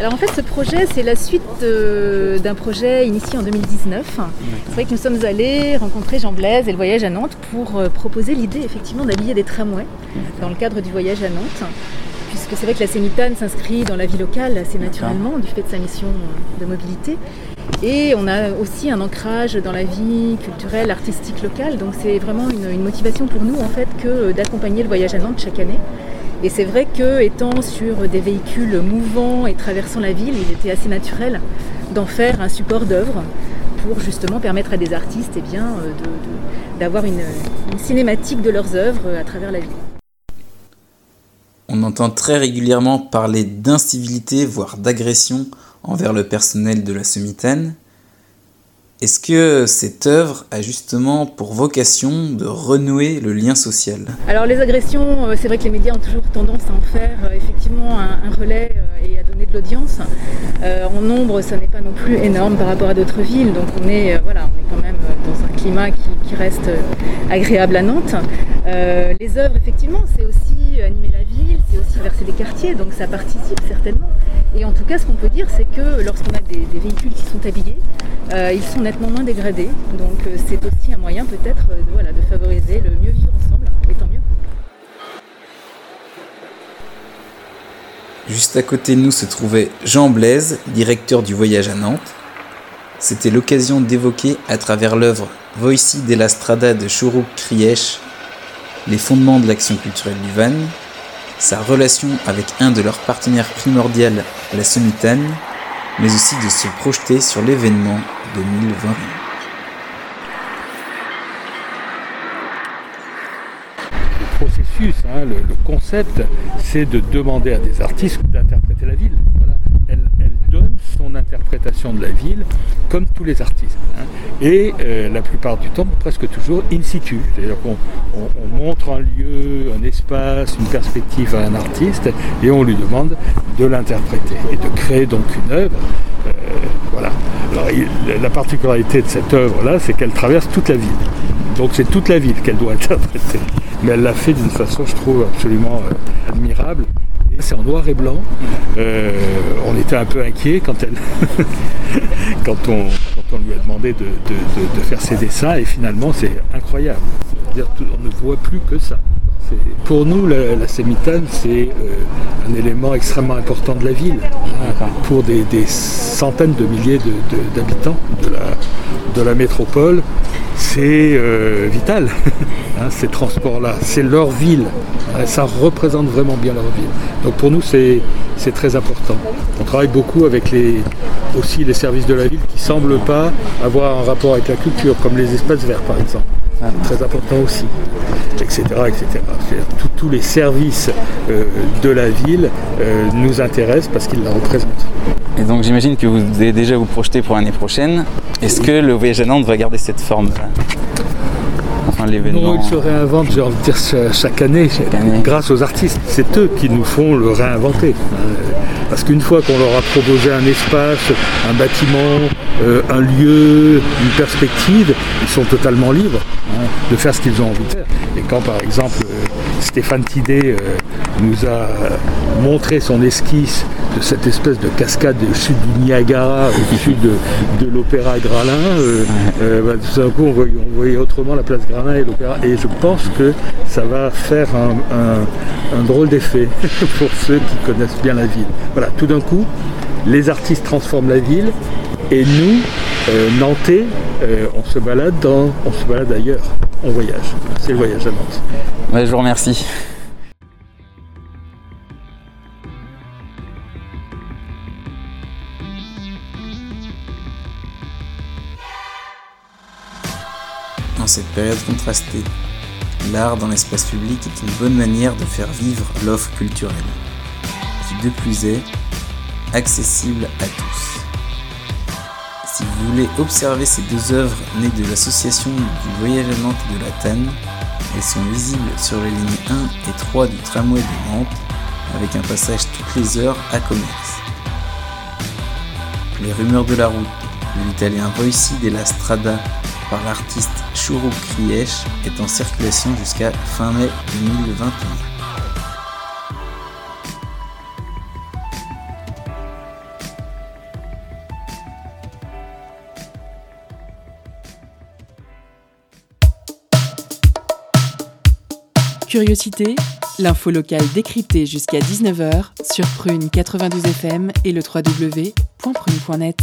Alors en fait, ce projet, c'est la suite d'un projet initié en 2019. C'est vrai que nous sommes allés rencontrer Jean Blaise et le voyage à Nantes pour euh, proposer l'idée effectivement d'habiller des tramways dans le cadre du voyage à Nantes. Puisque c'est vrai que la Sémitane s'inscrit dans la vie locale assez naturellement du fait de sa mission euh, de mobilité. Et on a aussi un ancrage dans la vie culturelle, artistique locale. Donc c'est vraiment une, motivation pour nous en fait que d'accompagner le voyage à Nantes chaque année. Et c'est vrai que étant sur des véhicules mouvants et traversant la ville, il était assez naturel d'en faire un support d'œuvre pour justement permettre à des artistes eh bien, euh, d'avoir une, une cinématique de leurs œuvres à travers la ville. On entend très régulièrement parler d'incivilité, voire d'agression envers le personnel de la Semitaine. Est-ce que cette œuvre a justement pour vocation de renouer le lien social? Alors les agressions, euh, c'est vrai que les médias ont toujours tendance à en faire euh, effectivement un, relais euh, et à donner de l'audience. en nombre, ça n'est pas non plus énorme par rapport à d'autres villes, donc on est, voilà, on est quand même dans un climat qui, reste agréable à Nantes. les œuvres, effectivement, c'est aussi animer la ville, c'est aussi verser des quartiers, donc ça participe certainement. Et en tout cas, ce qu'on peut dire, c'est que lorsqu'on a des, véhicules qui sont habillés, euh, ils sont nettement moins dégradés. Donc euh, c'est aussi un moyen peut-être euh, de, voilà, de favoriser le mieux vivre ensemble, et tant mieux. Juste à côté de nous se trouvait Jean Blaise, directeur du voyage à Nantes. C'était l'occasion d'évoquer à travers l'œuvre Voici della Strada de Chourouk Kriech les fondements de l'action culturelle du Van, sa relation avec un de leurs partenaires primordiaux, la Semitane, mais aussi de se projeter sur l'événement 2021. Le hein, le, concept, c'est de demander à des artistes d'interpréter la ville. Elle, donne son interprétation de la ville comme tous les artistes. Hein. Et euh, la plupart du temps, presque toujours in situ. C'est-à-dire qu'on on, montre un lieu, un espace, une perspective à un artiste et on lui demande de l'interpréter et de créer donc une œuvre. Euh, voilà. La particularité de cette œuvre-là, c'est qu'elle traverse toute la ville. Donc c'est toute la ville qu'elle doit interpréter. Mais elle l'a fait d'une façon, je trouve, absolument euh, admirable. C'est en noir et blanc. Euh, on était un peu inquiet quand elle, quand, on, lui a demandé de, faire ses dessins et finalement c'est incroyable. on ne voit plus que ça. Pour nous, la, Sémitane, c'est euh, un élément extrêmement important de la ville. Pour des, centaines de milliers d'habitants de la, métropole, c'est euh, vital, hein, ces transports-là. C'est leur ville. Ça représente vraiment bien leur ville. Donc pour nous, c'est très important. On travaille beaucoup avec aussi les services de la ville qui ne semblent pas avoir un rapport avec la culture, comme les espaces verts par exemple. Très important aussi, etc. etc. Tous les services euh, de la ville euh, nous intéressent parce qu'ils la représentent. Et donc j'imagine que vous devez déjà vous projeter pour l'année prochaine. Est-ce que le voyage à Nantes va garder cette forme-là? Enfin, Non, il se réinvente, j'ai envie de dire, chaque année, grâce aux artistes. C'est eux qui nous font le réinventer. Parce qu'une fois qu'on leur a proposé un espace, un bâtiment, euh, un lieu, une perspective, ils sont totalement libres hein, de faire ce qu'ils ont envie de faire. Et quand par exemple euh, Stéphane Tidé euh, nous a montré son esquisse de cette espèce de cascade au sud du Niagara, au sud de, l'Opéra Gralin, bah, tout d'un coup on voyait, autrement la place Gralin et l'Opéra. Et je pense que ça va faire un, drôle d'effet pour ceux qui connaissent bien la ville. Tout d'un coup, les artistes transforment la ville et nous, euh, Nantais, euh, on se balade dans, on se balade ailleurs, on voyage. C'est le voyage à Nantes. je vous remercie. Dans cette période contrastée, l'art dans l'espace public est une bonne manière de faire vivre l'offre culturelle. Qui de plus est, accessible à tous. Si vous voulez observer ces deux œuvres nées de l'association du voyage à Nantes de la Tanne, elles sont visibles sur les lignes 1 et 3 du tramway de Nantes, avec un passage toutes les heures à commerce. Les rumeurs de la route de l'italien Voici della Strada par l'artiste Churo Kriech est en circulation jusqu'à fin mai 2021. Curiosité, l'info locale décryptée jusqu'à 19h sur Prune 92 FM et le www.prune.net.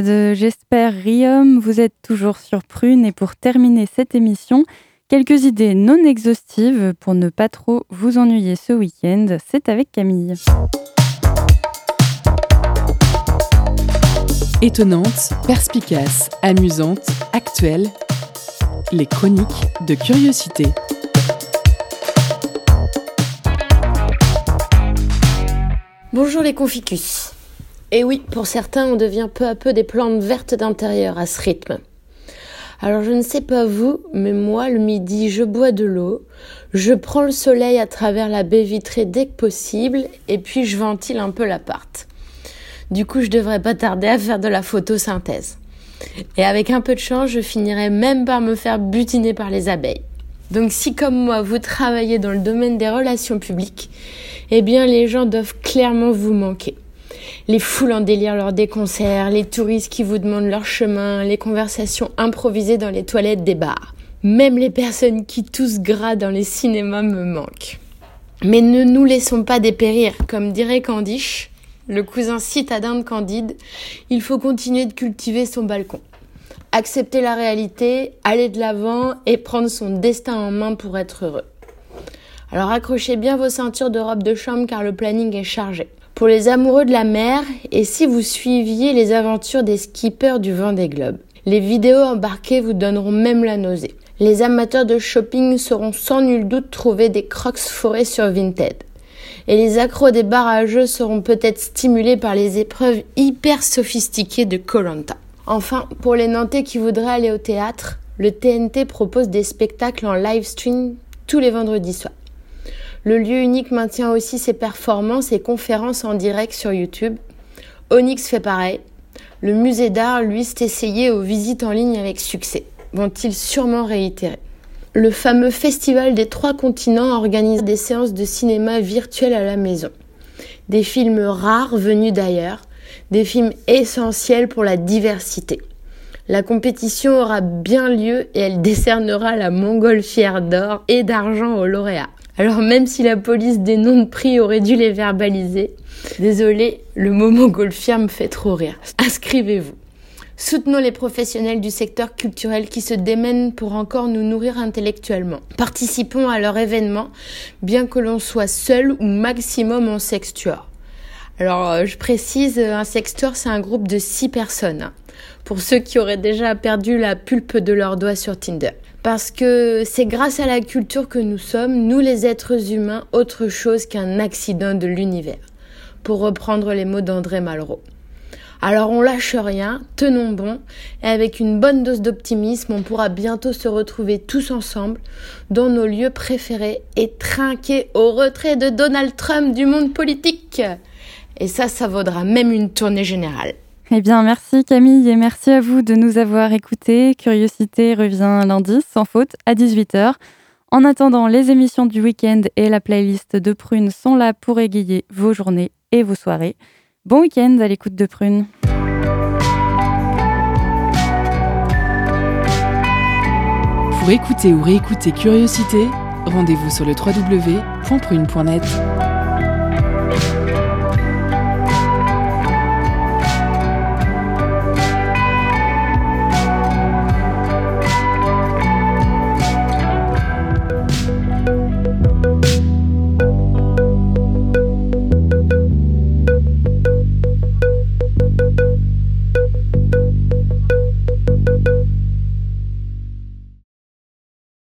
de J'espère Riom. Vous êtes toujours sur Prune et pour terminer cette émission, quelques idées non exhaustives pour ne pas trop vous ennuyer ce week-end. C'est avec Camille. Étonnante, perspicace, amusante, actuelle, les chroniques de curiosité. Bonjour les conficus. Et oui, pour certains, on devient peu à peu des plantes vertes d'intérieur à ce rythme. Alors je ne sais pas vous, mais moi le midi, je bois de l'eau, je prends le soleil à travers la baie vitrée dès que possible, et puis je ventile un peu l'appart. Du coup, je devrais pas tarder à faire de la photosynthèse. Et avec un peu de chance, je finirai même par me faire butiner par les abeilles. Donc si comme moi, vous travaillez dans le domaine des relations publiques, eh bien les gens doivent clairement vous manquer les foules en délire lors des concerts, les touristes qui vous demandent leur chemin, les conversations improvisées dans les toilettes des bars. Même les personnes qui toussent gras dans les cinémas me manquent. Mais ne nous laissons pas dépérir, comme dirait Candiche, le cousin citadin de Candide, il faut continuer de cultiver son balcon. Accepter la réalité, aller de l'avant et prendre son destin en main pour être heureux. Alors accrochez bien vos ceintures de robe de chambre car le planning est chargé pour les amoureux de la mer et si vous suiviez les aventures des skippers du vent des globes. Les vidéos embarquées vous donneront même la nausée. Les amateurs de shopping sauront sans nul doute trouver des crocs forés sur Vinted. Et les accros des barrageux seront peut-être stimulés par les épreuves hyper sophistiquées de Colanta. Enfin, pour les Nantais qui voudraient aller au théâtre, le TNT propose des spectacles en live stream tous les vendredis soirs. Le lieu unique maintient aussi ses performances et conférences en direct sur YouTube. Onyx fait pareil. Le musée d'art, lui, s'est essayé aux visites en ligne avec succès. Vont-ils sûrement réitérer? Le fameux Festival des Trois Continents organise des séances de cinéma virtuelles à la maison. Des films rares venus d'ailleurs, des films essentiels pour la diversité. La compétition aura bien lieu et elle décernera la montgolfière d'or et d'argent aux lauréats. Alors même si la police des noms de prix aurait dû les verbaliser, désolé, le moment golfière me fait trop rire. Inscrivez-vous. Soutenons les professionnels du secteur culturel qui se démènent pour encore nous nourrir intellectuellement. Participons à leur événement, bien que l'on soit seul ou maximum en sextuor. Alors, euh, je précise, un sextuor, c'est un groupe de six personnes. Pour ceux qui auraient déjà perdu la pulpe de leurs doigts sur Tinder parce que c'est grâce à la culture que nous sommes, nous les êtres humains, autre chose qu'un accident de l'univers, pour reprendre les mots d'André Malraux. Alors on lâche rien, tenons bon, et avec une bonne dose d'optimisme, on pourra bientôt se retrouver tous ensemble dans nos lieux préférés et trinquer au retrait de Donald Trump du monde politique. Et ça, ça vaudra même une tournée générale. Eh bien, merci Camille et merci à vous de nous avoir écoutés. Curiosité revient lundi, sans faute, à 18h. En attendant, les émissions du week-end et la playlist de Prune sont là pour égayer vos journées et vos soirées. Bon week-end à l'écoute de Prune. Pour écouter ou réécouter Curiosité, rendez-vous sur le www.prune.net.